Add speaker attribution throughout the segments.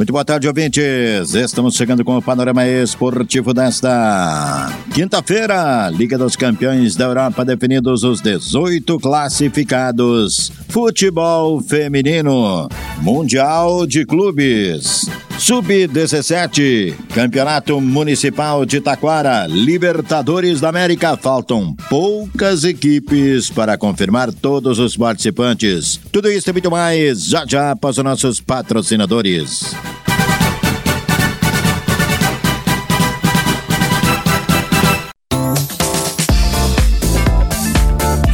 Speaker 1: Muito boa tarde, ouvintes. Estamos chegando com o panorama esportivo desta quinta-feira. Liga dos Campeões da Europa definidos os 18 classificados. Futebol feminino, Mundial de Clubes. Sub-17, Campeonato Municipal de Taquara, Libertadores da América. Faltam poucas equipes para confirmar todos os participantes. Tudo isso e muito mais já já para os nossos patrocinadores.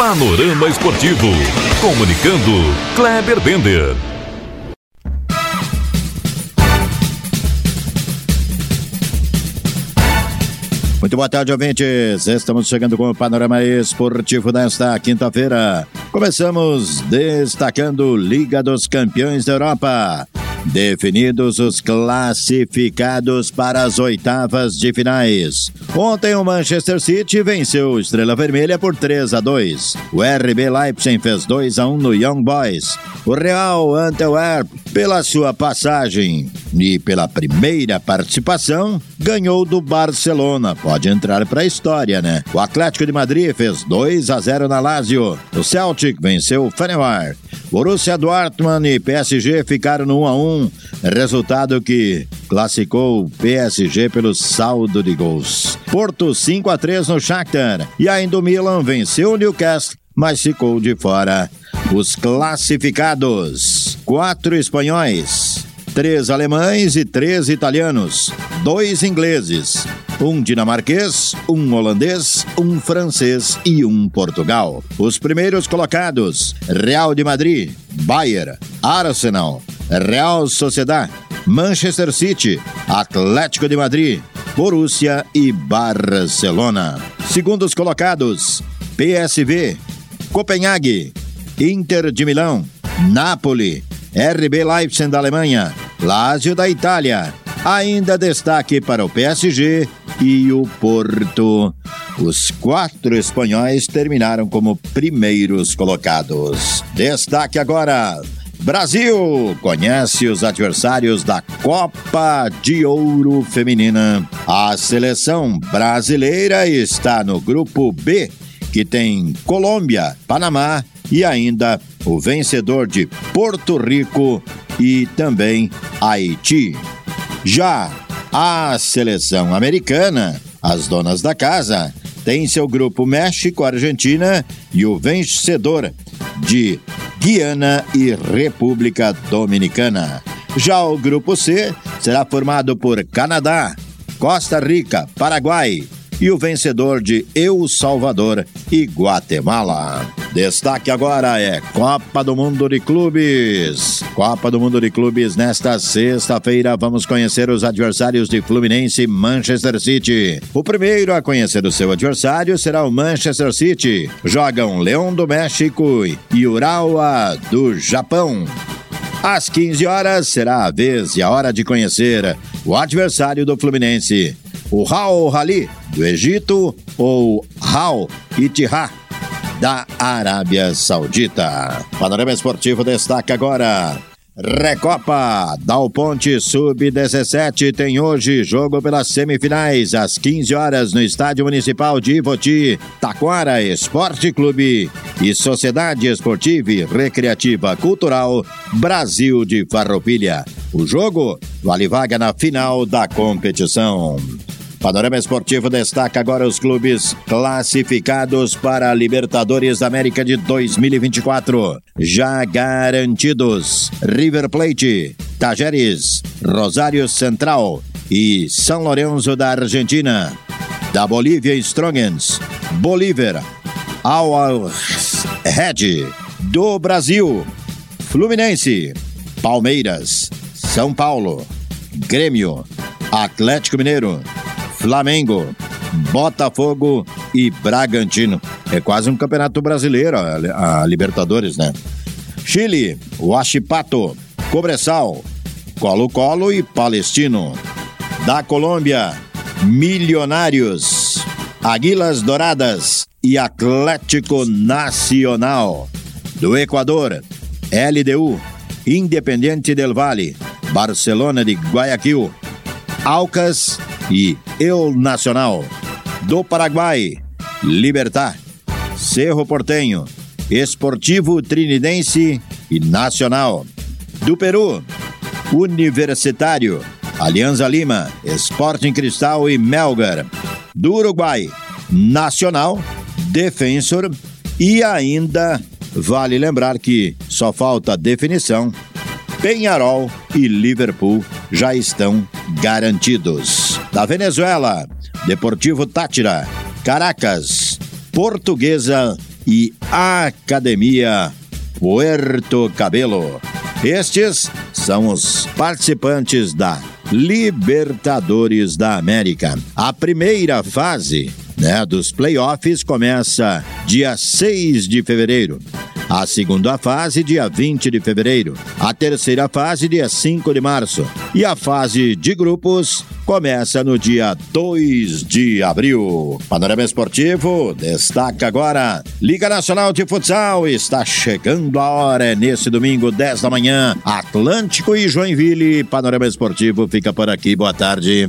Speaker 2: Panorama Esportivo. Comunicando, Kleber Bender.
Speaker 1: Muito boa tarde, ouvintes. Estamos chegando com o panorama esportivo desta quinta-feira. Começamos destacando Liga dos Campeões da Europa. Definidos os classificados para as oitavas de finais. Ontem o Manchester City venceu o Estrela Vermelha por 3 a 2. O RB Leipzig fez 2 a 1 no Young Boys. O Real Antwerp, pela sua passagem e pela primeira participação, ganhou do Barcelona. Pode entrar para a história, né? O Atlético de Madrid fez 2 a 0 na Lazio. O Celtic venceu o Fenerbahçe. Borussia Dortmund e PSG ficaram no 1 a 1, resultado que classificou o PSG pelo saldo de gols. Porto 5 a 3 no Shakhtar e ainda o Milan venceu o Newcastle, mas ficou de fora. Os classificados: quatro espanhóis, três alemães e três italianos, dois ingleses, um dinamarquês, um holandês, um francês e um Portugal. Os primeiros colocados: Real de Madrid, Bayern, Arsenal, Real Sociedad, Manchester City, Atlético de Madrid, Borussia e Barcelona. Segundos colocados: PSV, Copenhague, Inter de Milão, Napoli, RB Leipzig da Alemanha, Lazio da Itália. Ainda destaque para o PSG e o Porto. Os quatro espanhóis terminaram como primeiros colocados. Destaque agora. Brasil conhece os adversários da Copa de Ouro Feminina. A seleção brasileira está no grupo B, que tem Colômbia, Panamá e ainda o vencedor de Porto Rico e também Haiti. Já a seleção americana, as donas da casa, tem seu grupo México, Argentina e o vencedor de Guiana e República Dominicana. Já o grupo C será formado por Canadá, Costa Rica, Paraguai, e o vencedor de El Salvador e Guatemala. Destaque agora é Copa do Mundo de Clubes. Copa do Mundo de Clubes nesta sexta-feira vamos conhecer os adversários de Fluminense e Manchester City. O primeiro a conhecer o seu adversário será o Manchester City. Jogam Leão do México e Urawa do Japão. Às 15 horas será a vez e a hora de conhecer o adversário do Fluminense o Hal Rali do Egito ou Hal Itihad da Arábia Saudita. Panorama Esportivo destaca agora. Recopa Dal Ponte Sub-17 tem hoje jogo pelas semifinais às 15 horas no Estádio Municipal de Ivoti, Taquara Esporte Clube e Sociedade Esportiva e Recreativa Cultural Brasil de Farroupilha. O jogo vale vaga na final da competição. Panorama Esportivo destaca agora os clubes classificados para a Libertadores da América de 2024. Já garantidos: River Plate, Tajeres, Rosário Central e São Lourenço da Argentina. Da Bolívia, Strongens, Bolívar, Al Red. Do Brasil, Fluminense, Palmeiras, São Paulo, Grêmio, Atlético Mineiro, Flamengo, Botafogo e Bragantino. É quase um campeonato brasileiro, a, Libertadores, né? Chile, Huachipato, Cobressal, Colo-Colo e Palestino. Da Colômbia, Milionários, Águilas Douradas e Atlético Nacional. Do Equador, LDU, Independiente del Valle, Barcelona de Guayaquil, Alcas e El Nacional. Do Paraguai, Libertar, Cerro Portenho, Esportivo Trinidense e Nacional. Do Peru, Universitário, Alianza Lima, Sporting Cristal e Melgar. Do Uruguai, Nacional, Defensor e ainda vale lembrar que só falta definição. Penharol e Liverpool já estão garantidos. Da Venezuela, Deportivo Tátira, Caracas, Portuguesa e Academia Puerto Cabelo. Estes são os participantes da Libertadores da América. A primeira fase né, dos playoffs começa dia 6 de fevereiro. A segunda fase, dia 20 de fevereiro. A terceira fase, dia 5 de março. E a fase de grupos começa no dia 2 de abril. Panorama Esportivo destaca agora: Liga Nacional de Futsal está chegando a hora. É nesse domingo, 10 da manhã. Atlântico e Joinville. Panorama Esportivo fica por aqui. Boa tarde.